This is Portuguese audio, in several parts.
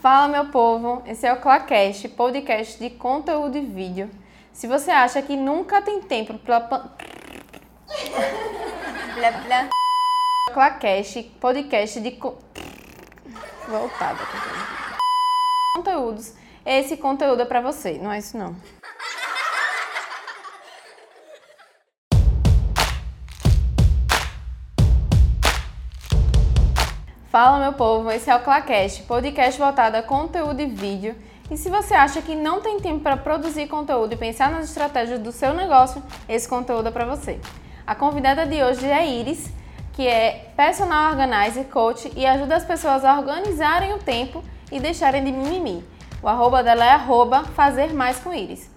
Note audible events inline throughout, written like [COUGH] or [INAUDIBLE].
Fala, meu povo! Esse é o Clacast, podcast de conteúdo e vídeo. Se você acha que nunca tem tempo para. blá, blá. Clacast, podcast de. Co... Voltada. Conteúdos. Esse conteúdo é para você, não é isso não. Fala, meu povo! Esse é o Clacast, podcast voltado a conteúdo e vídeo. E se você acha que não tem tempo para produzir conteúdo e pensar nas estratégias do seu negócio, esse conteúdo é para você. A convidada de hoje é Iris, que é personal organizer, coach e ajuda as pessoas a organizarem o tempo e deixarem de mimimi. O arroba dela é arroba fazer mais com Iris.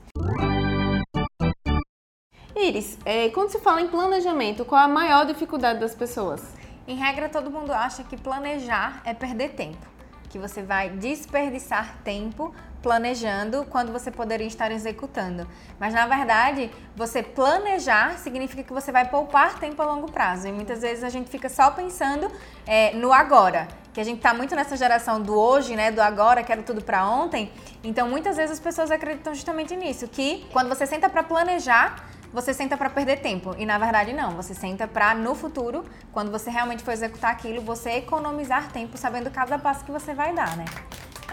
Iris, é, quando se fala em planejamento, qual a maior dificuldade das pessoas? Em regra, todo mundo acha que planejar é perder tempo, que você vai desperdiçar tempo planejando quando você poderia estar executando. Mas na verdade, você planejar significa que você vai poupar tempo a longo prazo. E muitas vezes a gente fica só pensando é, no agora. Que a gente está muito nessa geração do hoje, né? Do agora, quero tudo para ontem. Então muitas vezes as pessoas acreditam justamente nisso, que quando você senta para planejar, você senta para perder tempo. E na verdade não, você senta para no futuro, quando você realmente for executar aquilo, você economizar tempo sabendo cada passo que você vai dar, né?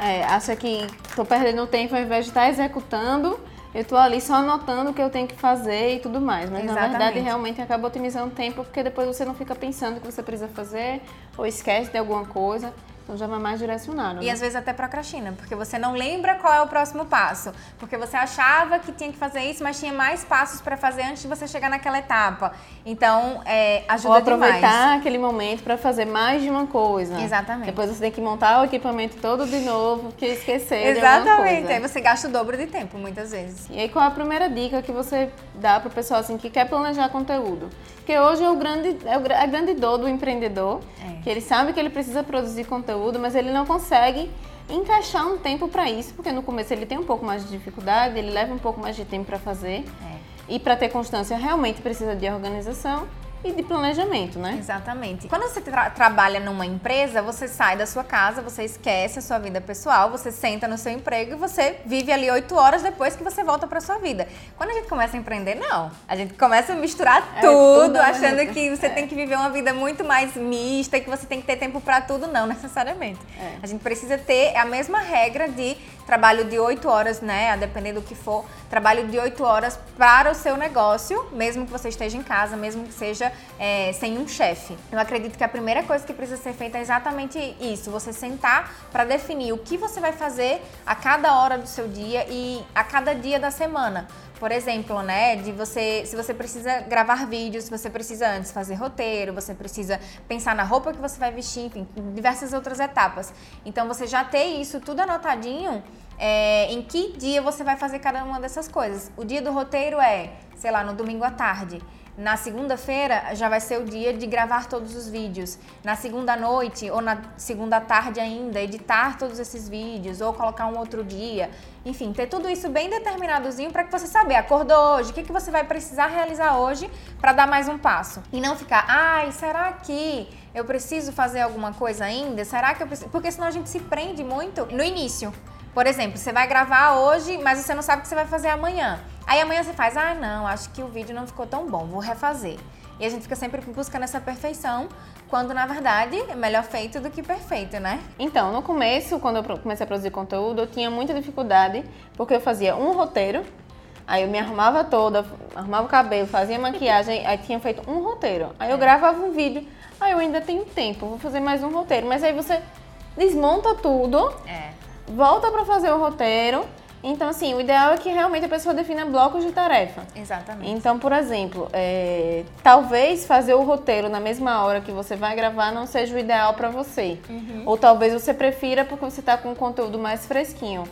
É, acha que estou perdendo tempo ao invés de estar tá executando, eu estou ali só anotando o que eu tenho que fazer e tudo mais. Mas Exatamente. na verdade realmente acaba otimizando o tempo porque depois você não fica pensando o que você precisa fazer ou esquece de alguma coisa. Então já vai mais direcionado. E né? às vezes até procrastina, porque você não lembra qual é o próximo passo. Porque você achava que tinha que fazer isso, mas tinha mais passos para fazer antes de você chegar naquela etapa. Então, é, ajuda Ou aproveitar demais. aquele momento para fazer mais de uma coisa. Exatamente. Depois você tem que montar o equipamento todo de novo, porque esquecer Exatamente. Aí você gasta o dobro de tempo, muitas vezes. E aí, qual a primeira dica que você dá para o pessoal assim, que quer planejar conteúdo? Porque hoje é o grande, é a grande dor do empreendedor, é. que ele sabe que ele precisa produzir conteúdo, mas ele não consegue encaixar um tempo para isso, porque no começo ele tem um pouco mais de dificuldade, ele leva um pouco mais de tempo para fazer. É. E para ter constância realmente precisa de organização e de planejamento, né? Exatamente. Quando você tra trabalha numa empresa, você sai da sua casa, você esquece a sua vida pessoal, você senta no seu emprego e você vive ali oito horas depois que você volta para sua vida. Quando a gente começa a empreender, não. A gente começa a misturar é, tudo, tudo, achando que você é. tem que viver uma vida muito mais mista e que você tem que ter tempo para tudo, não necessariamente. É. A gente precisa ter a mesma regra de trabalho de oito horas, né? A depender do que for, trabalho de oito horas para o seu negócio, mesmo que você esteja em casa, mesmo que seja é, sem um chefe. Eu acredito que a primeira coisa que precisa ser feita é exatamente isso: você sentar para definir o que você vai fazer a cada hora do seu dia e a cada dia da semana. Por exemplo, né, de você, se você precisa gravar vídeos, você precisa antes fazer roteiro, você precisa pensar na roupa que você vai vestir, enfim, diversas outras etapas. Então você já ter isso tudo anotadinho, é, em que dia você vai fazer cada uma dessas coisas. O dia do roteiro é, sei lá, no domingo à tarde. Na segunda-feira já vai ser o dia de gravar todos os vídeos. Na segunda noite ou na segunda tarde ainda, editar todos esses vídeos ou colocar um outro dia. Enfim, ter tudo isso bem determinadozinho para que você saber, acordou hoje, o que, que você vai precisar realizar hoje para dar mais um passo. E não ficar, ai, será que eu preciso fazer alguma coisa ainda? Será que eu preciso? Porque senão a gente se prende muito no início. Por exemplo, você vai gravar hoje, mas você não sabe o que você vai fazer amanhã. Aí amanhã você faz, ah, não, acho que o vídeo não ficou tão bom, vou refazer. E a gente fica sempre buscando essa perfeição, quando na verdade é melhor feito do que perfeito, né? Então, no começo, quando eu comecei a produzir conteúdo, eu tinha muita dificuldade, porque eu fazia um roteiro, aí eu me arrumava toda, arrumava o cabelo, fazia maquiagem, aí tinha feito um roteiro. Aí eu é. gravava um vídeo, aí eu ainda tenho tempo, vou fazer mais um roteiro. Mas aí você desmonta tudo, é. volta para fazer o roteiro então, assim, o ideal é que realmente a pessoa defina blocos de tarefa. Exatamente. Então, por exemplo, é, talvez fazer o roteiro na mesma hora que você vai gravar não seja o ideal para você. Uhum. Ou talvez você prefira porque você está com um conteúdo mais fresquinho.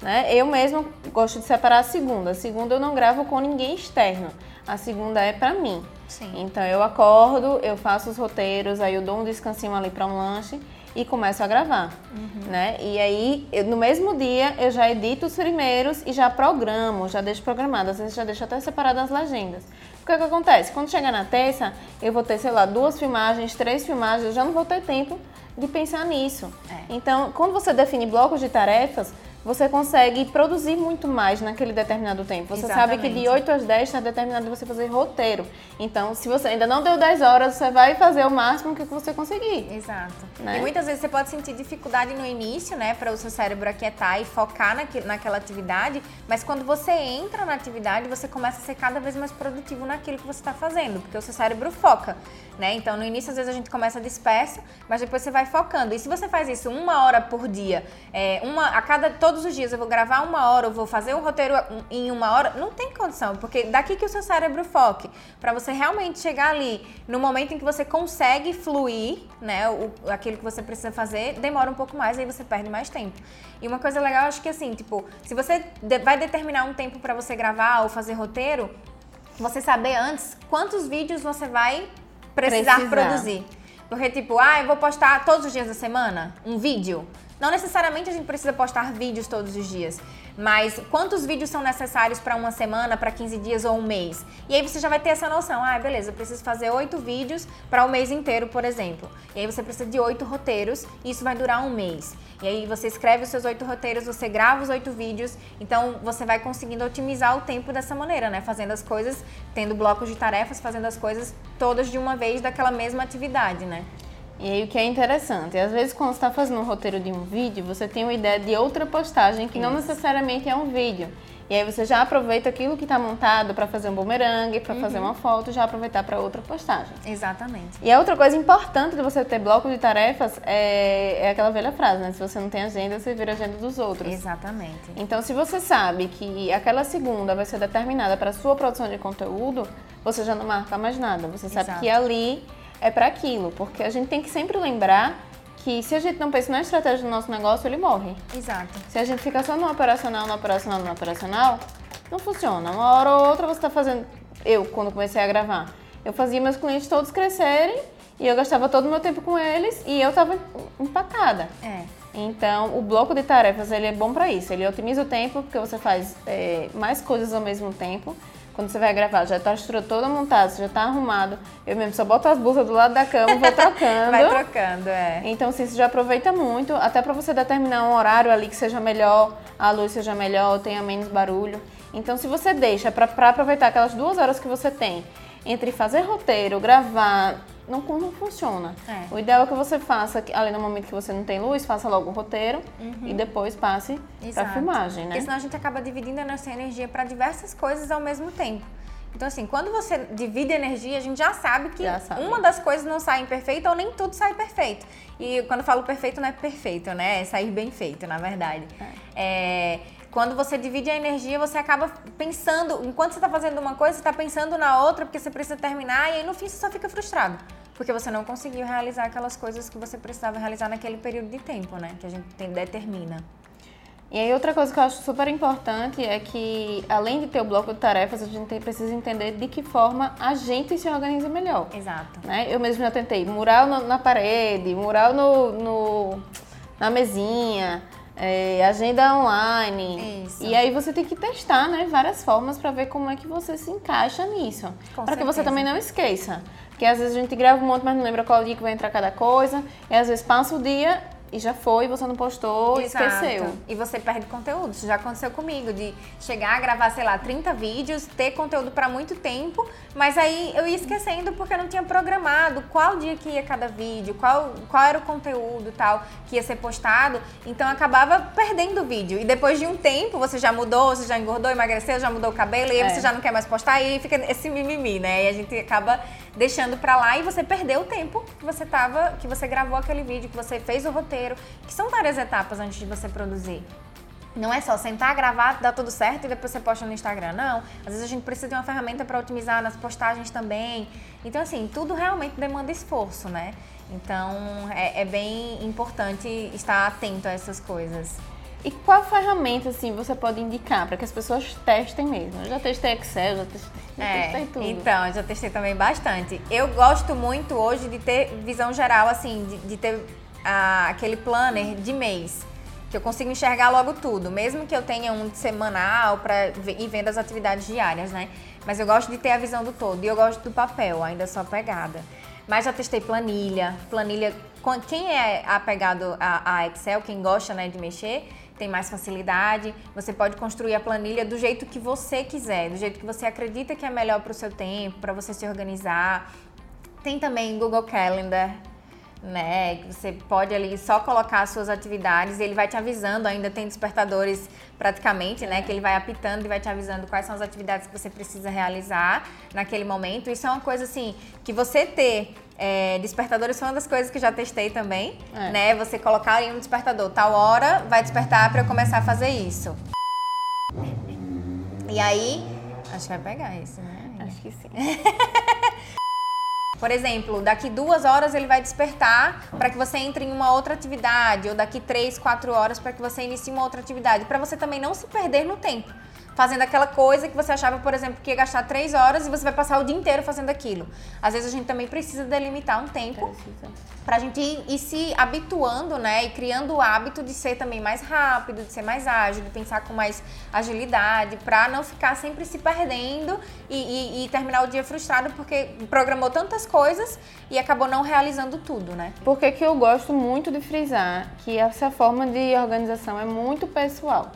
Né? Eu mesmo gosto de separar a segunda. A segunda eu não gravo com ninguém externo. A segunda é para mim. Sim. Então eu acordo, eu faço os roteiros, aí eu dou um descansinho ali para um lanche e começo a gravar, uhum. né? E aí, eu, no mesmo dia, eu já edito os primeiros e já programo, já deixo programado. Às vezes já deixo até separado as legendas. O que, é que acontece? Quando chegar na terça, eu vou ter, sei lá, duas filmagens, três filmagens, eu já não vou ter tempo de pensar nisso. É. Então, quando você define blocos de tarefas, você consegue produzir muito mais naquele determinado tempo. Você sabe que de Exatamente. 8 às 10 está determinado você fazer roteiro. Então, se você ainda não deu 10 horas, você vai fazer o máximo que você conseguir. Exato. Né? E muitas vezes você pode sentir dificuldade no início, né, para o seu cérebro aquietar e focar naque, naquela atividade, mas quando você entra na atividade, você começa a ser cada vez mais produtivo naquilo que você está fazendo, porque o seu cérebro foca, né? Então, no início, às vezes a gente começa disperso, mas depois você vai focando. E se você faz isso uma hora por dia, é, uma a cada todos os dias eu vou gravar uma hora, eu vou fazer um roteiro em uma hora, não tem condição, porque daqui que o seu cérebro foque, para você realmente chegar ali no momento em que você consegue fluir, né, o, aquilo que você precisa fazer, demora um pouco mais, aí você perde mais tempo. E uma coisa legal, acho que assim, tipo, se você vai determinar um tempo para você gravar ou fazer roteiro, você saber antes quantos vídeos você vai precisar, Precisar. produzir. Porque, tipo, ah, eu vou postar todos os dias da semana um vídeo. Não necessariamente a gente precisa postar vídeos todos os dias, mas quantos vídeos são necessários para uma semana, para 15 dias ou um mês? E aí você já vai ter essa noção. Ah, beleza, eu preciso fazer oito vídeos para o mês inteiro, por exemplo. E aí você precisa de oito roteiros e isso vai durar um mês. E aí você escreve os seus oito roteiros, você grava os oito vídeos, então você vai conseguindo otimizar o tempo dessa maneira, né? Fazendo as coisas, tendo blocos de tarefas, fazendo as coisas todas de uma vez daquela mesma atividade, né? E aí o que é interessante, às vezes quando você está fazendo um roteiro de um vídeo, você tem uma ideia de outra postagem que não Isso. necessariamente é um vídeo. E aí você já aproveita aquilo que está montado para fazer um bumerangue, para fazer Uhum. uma foto, já aproveitar para outra postagem. Exatamente. E a outra coisa importante de você ter bloco de tarefas é, é aquela velha frase, né? Se você não tem agenda, você vira a agenda dos outros. Exatamente. Então, se você sabe que aquela segunda vai ser determinada para sua produção de conteúdo, você já não marca mais nada. Você sabe Exato. que ali é para aquilo, porque a gente tem que sempre lembrar que se a gente não pensa na estratégia do nosso negócio, ele morre. Exato. Se a gente ficar só no operacional, no operacional, no operacional, não funciona. Uma hora ou outra você está fazendo. Eu, quando comecei a gravar, eu fazia meus clientes todos crescerem e eu gastava todo o meu tempo com eles e eu estava empacada. É. Então, o bloco de tarefas ele é bom para isso. Ele otimiza o tempo porque você faz é, mais coisas ao mesmo tempo. Quando você vai gravar, já tá a estrutura toda montada, você já tá arrumado. Eu mesmo só boto as blusas do lado da cama, vou [LAUGHS] trocando. Vai trocando, é. Então, assim, você já aproveita muito, até para você determinar um horário ali que seja melhor, a luz seja melhor, tenha menos barulho. Então, se você deixa para aproveitar aquelas duas horas que você tem entre fazer roteiro, gravar, não, não funciona. É. O ideal é que você faça, ali no momento que você não tem luz, faça logo o roteiro e depois passe para filmagem, né? Porque senão a gente acaba dividindo a nossa energia para diversas coisas ao mesmo tempo. Então, assim, quando você divide energia, a gente já sabe que Já sabe. uma das coisas não sai perfeita ou nem tudo sai perfeito. E quando eu falo perfeito, não é perfeito, né? É sair bem feito, na verdade. É, quando você divide a energia, você acaba pensando, enquanto você está fazendo uma coisa, você está pensando na outra, porque você precisa terminar, e aí no fim você só fica frustrado. Porque você não conseguiu realizar aquelas coisas que você precisava realizar naquele período de tempo, né? Que a gente tem- determina. E aí outra coisa que eu acho super importante é que, além de ter o bloco de tarefas, a gente precisa entender de que forma a gente se organiza melhor. Exato. né? Eu mesmo já tentei mural no- na parede, mural no, no- na mesinha, é, agenda online. Isso. E aí você tem que testar, né, várias formas para ver como é que você se encaixa nisso. Para que você também não esqueça. Porque às vezes a gente grava um monte, mas não lembra qual dia que vai entrar cada coisa. E às vezes passa o dia e já foi, você não postou, Exato. esqueceu. E você perde conteúdo. Isso já aconteceu comigo, de chegar a gravar, sei lá, 30 vídeos, ter conteúdo para muito tempo, mas aí eu ia esquecendo porque eu não tinha programado qual dia que ia cada vídeo, qual, qual era o conteúdo e tal que ia ser postado. Então eu acabava perdendo o vídeo. E depois de um tempo, você já mudou, você já engordou, emagreceu, já mudou o cabelo, e aí É. você já não quer mais postar, e aí fica esse mimimi, né? E a gente acaba deixando pra lá e você perdeu o tempo que você tava, que você gravou aquele vídeo, que você fez o roteiro, que são várias etapas antes de você produzir. Não é só sentar, gravar, dar tudo certo e depois você posta no Instagram. Não. Às vezes a gente precisa de uma ferramenta para otimizar nas postagens também. Então, assim, tudo realmente demanda esforço, né? Então, é, é bem importante estar atento a essas coisas. E qual ferramenta, assim, você pode indicar para que as pessoas testem mesmo? Eu já testei Excel, já testei, já testei tudo. Então, eu já testei também bastante. Eu gosto muito hoje de ter visão geral, assim, de, de ter ah, aquele planner de mês. Que eu consigo enxergar logo tudo, mesmo que eu tenha um semanal para ir vendo as atividades diárias, né? Mas eu gosto de ter a visão do todo e eu gosto do papel, ainda sou apegada. mas já testei planilha. Planilha, quem é apegado a, Excel, quem gosta né, de mexer, tem mais facilidade. Você pode construir a planilha do jeito que você quiser, do jeito que você acredita que é melhor para o seu tempo, para você se organizar. Tem também Google Calendar, né? Que você pode ali só colocar as suas atividades e ele vai te avisando, ainda tem despertadores praticamente, né? Que ele vai apitando e vai te avisando quais são as atividades que você precisa realizar naquele momento. Isso é uma coisa assim que você ter é, despertadores foi uma das coisas que já testei também, é. né? Você colocar aí um despertador, tal hora vai despertar para eu começar a fazer isso. E aí, acho que vai pegar isso, né? Acho que sim. [LAUGHS] Por exemplo, daqui duas horas ele vai despertar para que você entre em uma outra atividade, ou daqui três, quatro horas para que você inicie uma outra atividade, para você também não se perder no tempo fazendo aquela coisa que você achava, por exemplo, que ia gastar três horas e você vai passar o dia inteiro fazendo aquilo. Às vezes a gente também precisa delimitar um tempo para a gente ir, ir, se habituando, né? E criando o hábito de ser também mais rápido, de ser mais ágil, de pensar com mais agilidade, para não ficar sempre se perdendo e, e, e terminar o dia frustrado porque programou tantas coisas e acabou não realizando tudo, né? Porque que eu gosto muito de frisar que essa forma de organização é muito pessoal.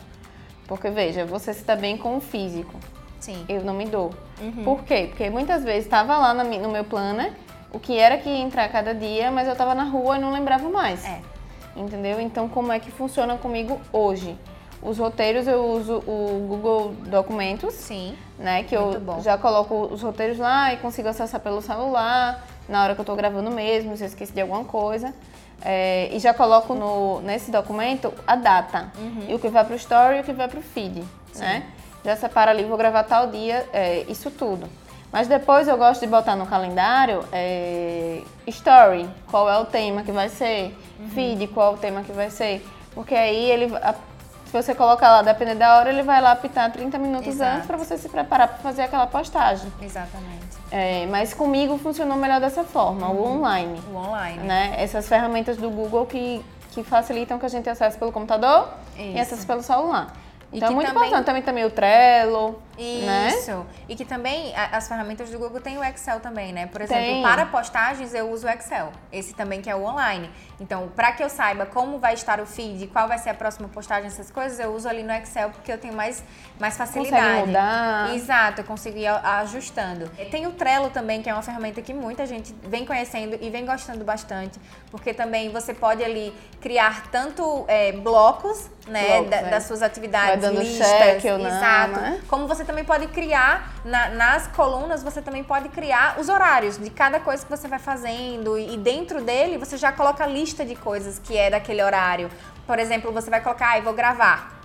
Porque, veja, você se dá bem com o físico. Sim. Eu não me dou. Uhum. Por quê? Porque muitas vezes estava lá no meu planner o que era que ia entrar cada dia, mas eu estava na rua e não lembrava mais. É. Entendeu? Então, como é que funciona comigo hoje? Os roteiros eu uso o Google Documentos. Sim. Né? Que eu bom. já coloco os roteiros lá e consigo acessar pelo celular, na hora que eu estou gravando mesmo, se eu esqueci de alguma coisa. É, e já coloco no, nesse documento a data. Uhum. E o que vai para o story e o que vai para o feed. Né? Já separa ali, vou gravar tal dia, é, isso tudo. Mas depois eu gosto de botar no calendário é, story, qual é o tema que vai ser, uhum. feed, qual é o tema que vai ser. Porque aí ele, se você colocar lá, dependendo da hora, ele vai lá apitar 30 minutos Exato. antes para você se preparar para fazer aquela postagem. Exatamente. É, mas comigo funcionou melhor dessa forma, uhum. o online. O online. Né? Essas ferramentas do Google que, que facilitam que a gente acesse pelo computador Isso. e acesse pelo celular. Então é muito também... importante também, também o Trello. Né? Isso. Né? E que também as ferramentas do Google tem o Excel também, né? Por exemplo, tem. para postagens eu uso o Excel. Esse também que é o online. Então, para que eu saiba como vai estar o feed, qual vai ser a próxima postagem, essas coisas, eu uso ali no Excel porque eu tenho mais, mais facilidade. Consegue mudar. Exato, eu consigo ir ajustando. Tem o Trello também, que é uma ferramenta que muita gente vem conhecendo e vem gostando bastante, porque também você pode ali criar tanto é, blocos, né, blocos, da, é. das suas atividades, vai dando listas, check ou não, exato, né? como você também pode criar, na, nas colunas, você também pode criar os horários de cada coisa que você vai fazendo. E, e dentro dele, você já coloca a lista de coisas que é daquele horário. Por exemplo, você vai colocar, ah, vou gravar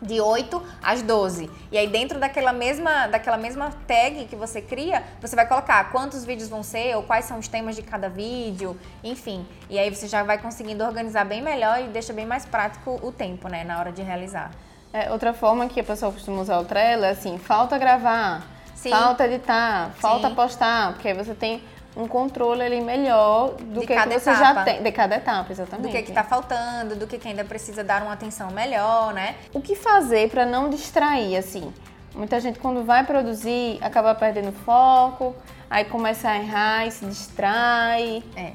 de 8 às 12. E aí dentro daquela mesma, daquela mesma tag que você cria, você vai colocar quantos vídeos vão ser ou quais são os temas de cada vídeo, enfim. E aí você já vai conseguindo organizar bem melhor e deixa bem mais prático o tempo, né, na hora de realizar. É, outra forma que a pessoa costuma usar o Trello é assim, falta gravar, Sim. falta editar, falta Sim. postar, porque aí você tem um controle ali melhor do de que, que você etapa. já tem, de cada etapa, exatamente. Do que está faltando, do que, que ainda precisa dar uma atenção melhor, né? O que fazer para não distrair, assim? Muita gente quando vai produzir acaba perdendo foco, aí começa a errar e se distrai. É.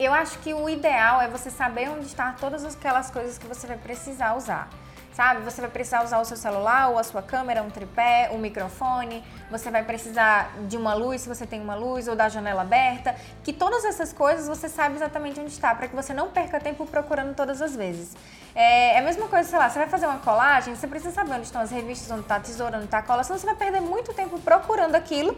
Eu acho que o ideal é você saber onde estão todas aquelas coisas que você vai precisar usar sabe? Você vai precisar usar o seu celular ou a sua câmera, um tripé, um microfone. Você vai precisar de uma luz, se você tem uma luz, ou da janela aberta. Que todas essas coisas você sabe exatamente onde está, para que você não perca tempo procurando todas as vezes. É, é a mesma coisa, sei lá, você vai fazer uma colagem, você precisa saber onde estão as revistas, onde está a tesoura, onde está a cola, senão você vai perder muito tempo procurando aquilo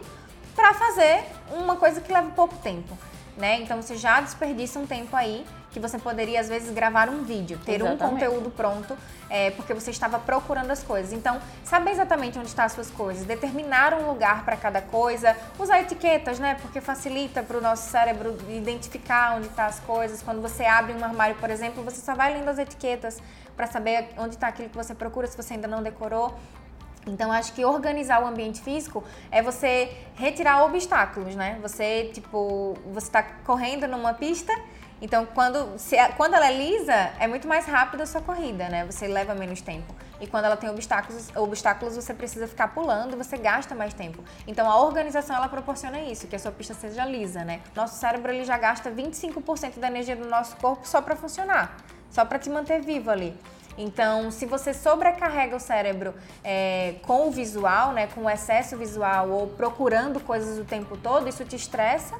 para fazer uma coisa que leva pouco tempo. Né? Então você já desperdiça um tempo aí que você poderia, às vezes, gravar um vídeo, ter exatamente. um conteúdo pronto, é, porque você estava procurando as coisas. Então, saber exatamente onde estão as suas coisas, determinar um lugar para cada coisa, usar etiquetas, né? Porque facilita para o nosso cérebro identificar onde estão tá as coisas. Quando você abre um armário, por exemplo, você só vai lendo as etiquetas para saber onde está aquilo que você procura, se você ainda não decorou. Então, acho que organizar o ambiente físico é você retirar obstáculos, né? Você, tipo, você está correndo numa pista Então, quando, se, quando ela é lisa, é muito mais rápida a sua corrida, né? Você leva menos tempo. E quando ela tem obstáculos, obstáculos, você precisa ficar pulando, você gasta mais tempo. Então, a organização, ela proporciona isso, que a sua pista seja lisa, né? Nosso cérebro, ele já gasta 25% da energia do nosso corpo só para funcionar, só para te manter vivo ali. Então, se você sobrecarrega o cérebro é, com o visual, né, com o excesso visual ou procurando coisas o tempo todo, isso te estressa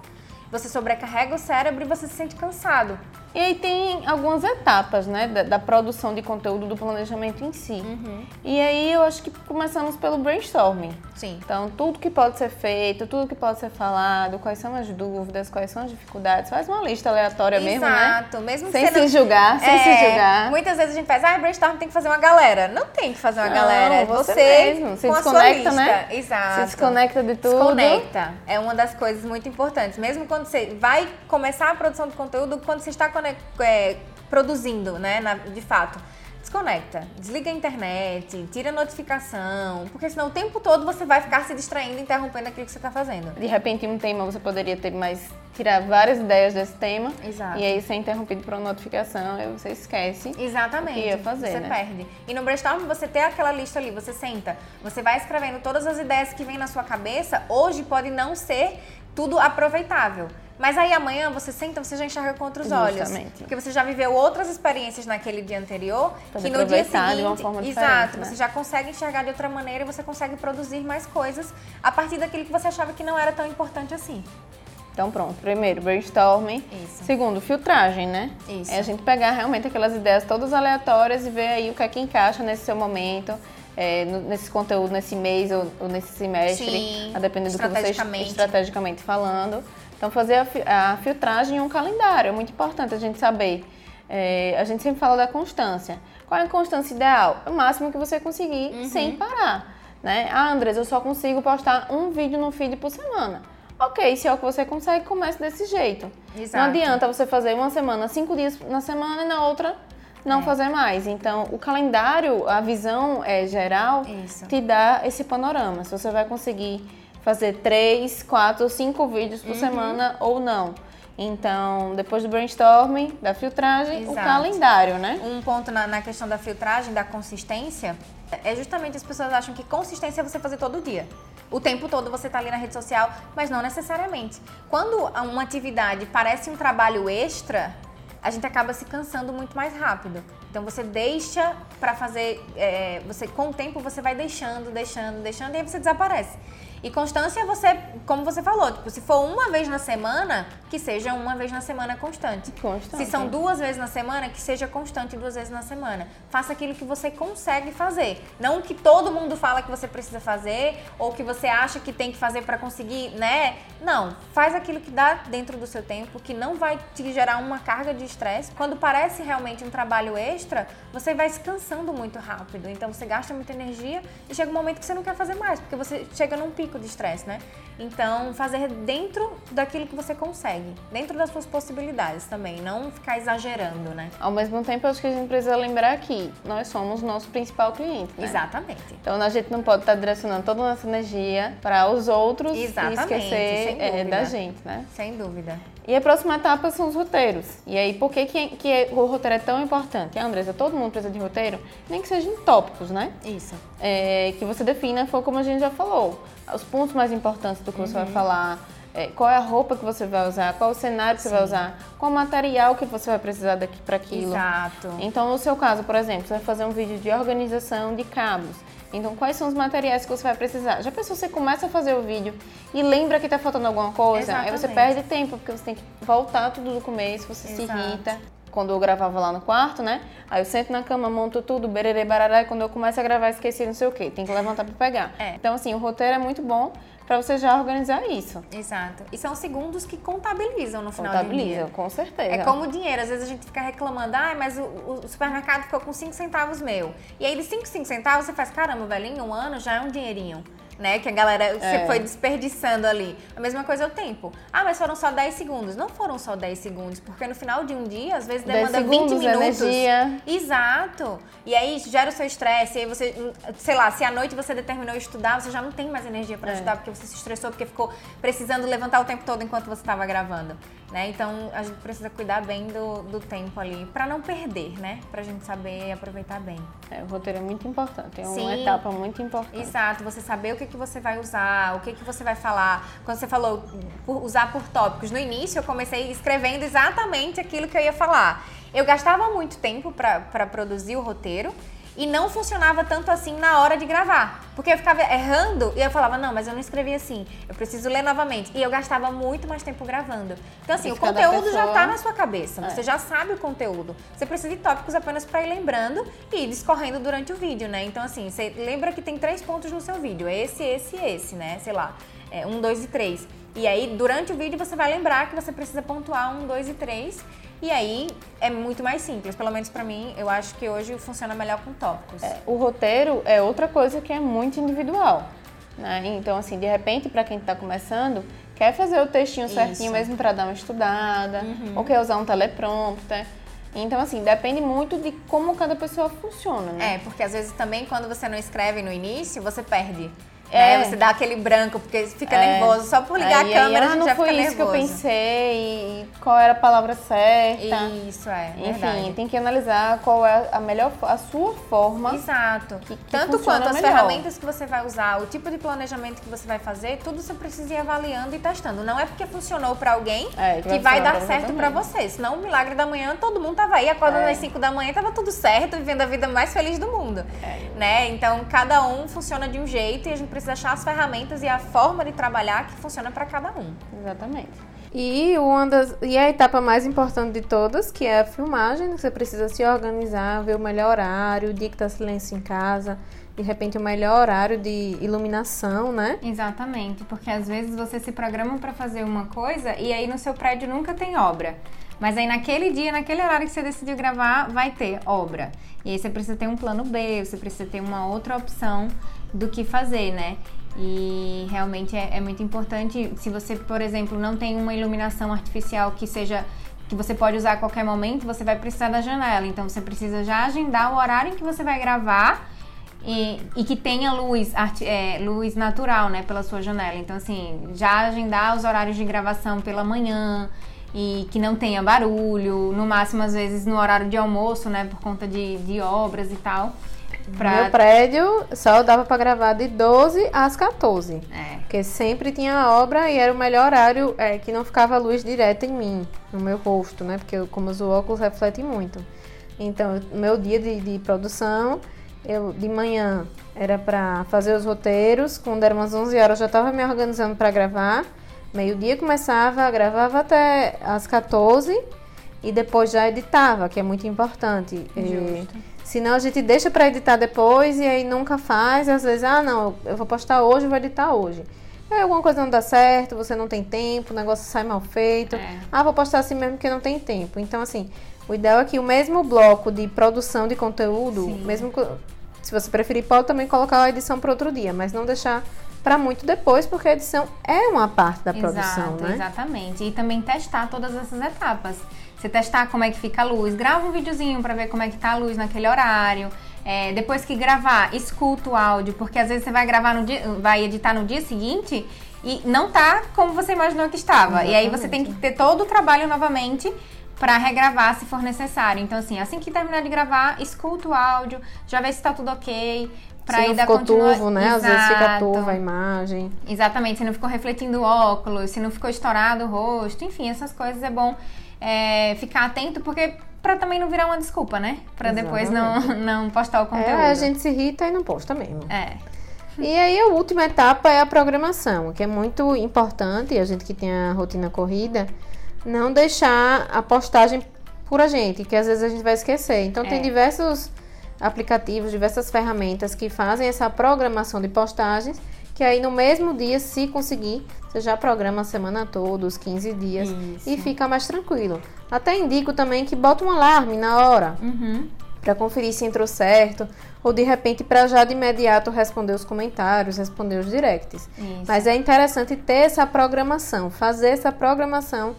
você sobrecarrega o cérebro e você se sente cansado. E aí tem algumas etapas, né, da, da produção de conteúdo do planejamento em si. Uhum. E aí eu acho que começamos pelo brainstorming. Sim. Então, tudo que pode ser feito, tudo que pode ser falado, quais são as dúvidas, quais são as dificuldades, faz uma lista aleatória mesmo, né? Exato, mesmo Sem se não... julgar, sem É, se julgar. Muitas vezes a gente pensa, ah, brainstorm tem que fazer uma galera. Não tem que fazer uma Não, galera. É você você, mesmo. Se com a sua desconecta, lista. né? Exato. Se desconecta de tudo. Desconecta. É uma das coisas muito importantes. Mesmo quando você vai começar a produção de conteúdo, quando você está é, produzindo, né, na- de fato. Desconecta, desliga a internet, tira a notificação, porque senão o tempo todo você vai ficar se distraindo, interrompendo aquilo que você está fazendo. De repente, um tema você poderia ter mais, tirar várias ideias desse tema. Exato. E aí ser interrompido por uma notificação, aí você esquece. Exatamente. o que ia fazer, você né? perde. E no brainstorm você tem aquela lista ali, você senta, você vai escrevendo todas as ideias que vêm na sua cabeça. Hoje pode não ser tudo aproveitável. Mas aí amanhã você senta, você já enxerga com outros olhos. Justamente. Porque você já viveu outras experiências naquele dia anterior Pode que no dia seguinte, de uma forma exato, né? você já consegue enxergar de outra maneira e você consegue produzir mais coisas a partir daquilo que você achava que não era tão importante assim. Então pronto, primeiro, brainstorming. Isso. Segundo, filtragem, né? Isso. É a gente pegar realmente aquelas ideias todas aleatórias e ver aí o que é que encaixa nesse seu momento, é, nesse conteúdo, nesse mês ou, ou nesse semestre, Sim, a depender do que você estrategicamente falando. Então fazer a, a filtragem em um calendário, é muito importante a gente saber. É, a gente sempre fala da constância. Qual é a constância ideal? O máximo que você conseguir Uhum. sem parar. Né? Ah, Andres, eu só consigo postar um vídeo no feed por semana. Ok, se é o que você consegue, comece desse jeito. Exato. Não adianta você fazer uma semana, cinco dias na semana e na outra não É. fazer mais. Então, o calendário, a visão é, geral, Isso. te dá esse panorama. Se você vai conseguir fazer três, quatro, cinco vídeos Uhum. por semana ou não. Então, depois do brainstorming, da filtragem, o Exato. calendário, né? Um ponto na, na questão da filtragem, da consistência, é justamente as pessoas acham que consistência é você fazer todo dia. O tempo todo você tá ali na rede social, mas não necessariamente. Quando uma atividade parece um trabalho extra, a gente acaba se cansando muito mais rápido. Então você deixa pra fazer, é, você com o tempo você vai deixando, deixando, deixando e aí você desaparece. E constância você, como você falou, tipo, se for uma vez na semana, que seja uma vez na semana constante. Constante. Se são duas vezes na semana, que seja constante duas vezes na semana. Faça aquilo que você consegue fazer. Não o que todo mundo fala que você precisa fazer ou que você acha que tem que fazer para conseguir, né? Não. Faz aquilo que dá dentro do seu tempo, que não vai te gerar uma carga de estresse. Quando parece realmente um trabalho extra, você vai se cansando muito rápido. Então você gasta muita energia e chega um momento que você não quer fazer mais, porque você chega num pico de estresse, né? Então, fazer dentro daquilo que você consegue, dentro das suas possibilidades também, não ficar exagerando, né? Ao mesmo tempo, acho que a gente precisa lembrar que nós somos nosso principal cliente. Né? Exatamente. Então a gente não pode estar direcionando toda a nossa energia para os outros Exatamente, e esquecer é, da gente, né? Sem dúvida. E a próxima etapa são os roteiros. E aí, por que, que, que o roteiro é tão importante? Andresa, todo mundo precisa de roteiro, nem que sejam tópicos, né? Isso. É, que você defina, foi como a gente já falou, os pontos mais importantes do que você Uhum. vai falar, é, qual é a roupa que você vai usar, qual é o cenário que você vai usar, qual o material que você vai precisar daqui para aquilo. Exato. Então, no seu caso, por exemplo, você vai fazer um vídeo de organização de cabos. Então, quais são os materiais que você vai precisar? Já pensou, você começa a fazer o vídeo e lembra que está faltando alguma coisa? Aí você Exatamente. perde tempo, porque você tem que voltar tudo do começo, você Exato. se irrita. Quando eu gravava lá no quarto, né? Aí eu sento na cama, monto tudo, bererê, barará, e quando eu começo a gravar, esqueci não sei o quê. Tem que levantar para pegar. É. Então, assim, o roteiro é muito bom para você já organizar isso. Exato. E são segundos que contabilizam no final do Contabiliza, dia. com certeza. É como o dinheiro, às vezes a gente fica reclamando, ah, mas o, o supermercado ficou com 5 centavos meu. E aí de 5, 5 centavos você faz, caramba, velhinho, um ano já é um dinheirinho. Né, que a galera você É. foi desperdiçando ali. A mesma coisa é o tempo. Ah, mas foram só 10 segundos. Não foram só 10 segundos, porque no final de um dia, às vezes 10 demanda 20 segundos, minutos. energia. Exato. E aí gera o seu estresse. E aí você, sei lá, se à noite você determinou estudar, você já não tem mais energia para É. estudar porque você se estressou, porque ficou precisando levantar o tempo todo enquanto você estava gravando. Né? Então a gente precisa cuidar bem do, do tempo ali, para não perder, né? Pra gente saber aproveitar bem. É, o roteiro é muito importante, é uma Sim, etapa muito importante. Exato, você saber o que, que você vai usar, o que, que você vai falar. Quando você falou por, usar por tópicos, no início eu comecei escrevendo exatamente aquilo que eu ia falar. Eu gastava muito tempo para produzir o roteiro e não funcionava tanto assim na hora de gravar. Porque eu ficava errando e eu falava, não, mas eu não escrevi assim, eu preciso ler novamente. E eu gastava muito mais tempo gravando. Então, assim, o conteúdo pessoa... já está na sua cabeça, é. você já sabe o conteúdo. Você precisa de tópicos apenas para ir lembrando e ir discorrendo durante o vídeo, né? Então, assim, você lembra que tem três pontos no seu vídeo: esse, esse e esse, né? Sei lá, é, um, dois e três. E aí, durante o vídeo, você vai lembrar que você precisa pontuar um, dois e três e aí é muito mais simples. Pelo menos para mim, eu acho que hoje funciona melhor com tópicos. É, o roteiro é outra coisa que é muito individual. Né? Então, assim, de repente, para quem está começando, quer fazer o textinho Isso. certinho mesmo para dar uma estudada, uhum. ou quer usar um teleprompter. Então, assim, depende muito de como cada pessoa funciona, né? É, porque às vezes também quando você não escreve no início, você perde. É. Né? Você dá aquele branco, porque fica é. nervoso. Só por ligar aí, a câmera, aí, ah, a gente já foi isso que eu pensei, e qual era a palavra certa. Isso, é, Enfim, verdade. tem que analisar qual é a melhor, a sua forma. Exato. Que, que Tanto quanto as melhor. ferramentas que você vai usar, o tipo de planejamento que você vai fazer, tudo você precisa ir avaliando e testando. Não é porque funcionou para alguém é, que, que vai, dar certo para você. Senão, o milagre da manhã, todo mundo tava aí, acordando é. às 5 da manhã, tava tudo certo, vivendo a vida mais feliz do mundo. É. Né? Então, cada um funciona de um jeito e a gente precisa achar as ferramentas e a forma de trabalhar que funciona para cada um. Exatamente. E, uma das, e a etapa mais importante de todas, que é a filmagem, você precisa se organizar, ver o melhor horário, o dia que está silêncio em casa, de repente o melhor horário de iluminação, né? Exatamente, porque às vezes você se programa para fazer uma coisa e aí no seu prédio nunca tem obra. Mas aí naquele dia, naquele horário que você decidiu gravar, vai ter obra. E aí você precisa ter um plano B, você precisa ter uma outra opção do que fazer, né? E realmente é, é muito importante. Se você, por exemplo, não tem uma iluminação artificial que seja que você pode usar a qualquer momento, você vai precisar da janela. Então você precisa já agendar o horário em que você vai gravar e, e que tenha luz, é, luz natural, né, pela sua janela. Então, assim, já agendar os horários de gravação pela manhã e que não tenha barulho, no máximo, às vezes, no horário de almoço, né, por conta de, de obras e tal. Pra... Meu prédio só dava para gravar de 12 às 14. É. Porque sempre tinha obra e era o melhor horário é, que não ficava luz direta em mim, no meu rosto, né? Porque eu, como uso óculos, reflete muito. Então, meu dia de, de produção, eu de manhã era para fazer os roteiros, quando eram umas 11 horas eu já estava me organizando para gravar. Meio-dia começava, gravava até às 14 e depois já editava, que é muito importante. E, Senão a gente deixa para editar depois e aí nunca faz. E às vezes, ah, não, eu vou postar hoje, vou editar hoje. Aí alguma coisa não dá certo, você não tem tempo, o negócio sai mal feito. É. Ah, vou postar assim mesmo porque não tem tempo. Então, assim, o ideal é que o mesmo bloco de produção de conteúdo, Sim. mesmo se você preferir, pode também colocar a edição para outro dia, mas não deixar para muito depois, porque a edição é uma parte da Exato, produção, né? Exatamente. E também testar todas essas etapas. Você testar como é que fica a luz, grava um videozinho para ver como é que tá a luz naquele horário. É, depois que gravar, escuta o áudio, porque às vezes você vai gravar no dia, vai editar no dia seguinte e não tá como você imaginou que estava. Exatamente. E aí você tem que ter todo o trabalho novamente para regravar se for necessário. Então, assim, assim que terminar de gravar, escuta o áudio, já vê se tá tudo ok. Pra se não ficou continua... turvo, né? Exato. Às vezes fica turva a imagem. Exatamente, se não ficou refletindo o óculos, se não ficou estourado o rosto, enfim, essas coisas é bom é, ficar atento, porque para também não virar uma desculpa, né? Para depois não, não postar o conteúdo. É, a gente se irrita e não posta mesmo. É. E aí a última etapa é a programação, que é muito importante, a gente que tem a rotina corrida, não deixar a postagem por a gente, que às vezes a gente vai esquecer. Então é. tem diversos aplicativos, diversas ferramentas que fazem essa programação de postagens que aí no mesmo dia, se conseguir, você já programa a semana toda, os 15 dias, Isso. e fica mais tranquilo. Até indico também que bota um alarme na hora, uhum. para conferir se entrou certo, ou de repente para já de imediato responder os comentários, responder os directs. Isso. Mas é interessante ter essa programação, fazer essa programação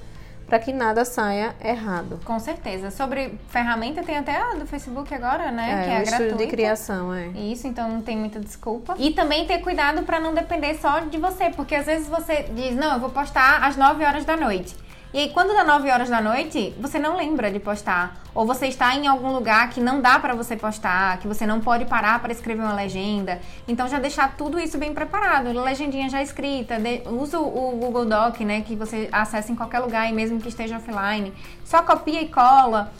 para que nada saia errado. Com certeza. Sobre ferramenta, tem até a do Facebook agora, né? É, que é o gratuita. de criação, é. Isso, então não tem muita desculpa. E também ter cuidado para não depender só de você, porque às vezes você diz, não, eu vou postar às 9 horas da noite. E aí, quando dá 9 horas da noite, você não lembra de postar. Ou você está em algum lugar que não dá para você postar, que você não pode parar para escrever uma legenda. Então, já deixar tudo isso bem preparado. Legendinha já escrita. De, usa o Google Doc, né? Que você acessa em qualquer lugar e mesmo que esteja offline. Só copia e cola.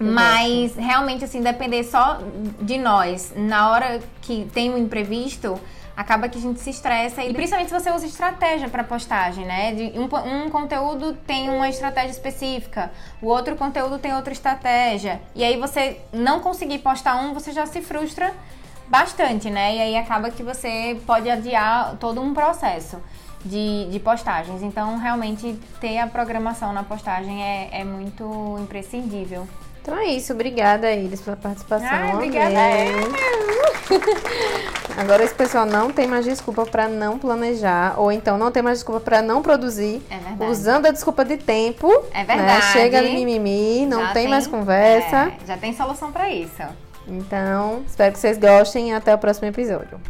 Mas, realmente, assim, depender só de nós. Na hora que tem um imprevisto acaba que a gente se estressa e principalmente se você usa estratégia para postagem, né? De um, um, conteúdo tem uma estratégia específica, o outro conteúdo tem outra estratégia. E aí você não conseguir postar um, você já se frustra bastante, né? E aí acaba que você pode adiar todo um processo. De, de postagens. Então, realmente, ter a programação na postagem é, é muito imprescindível. Então é isso, obrigada, Iris, pela participação. Ai, obrigada. [LAUGHS] Agora esse pessoal não tem mais desculpa para não planejar, ou então não tem mais desculpa para não produzir. É verdade. Usando a desculpa de tempo. É né? verdade. Né? Chega de mimimi, não tem, tem, mais conversa. É, já tem solução para isso. Então, espero que vocês gostem e até o próximo episódio.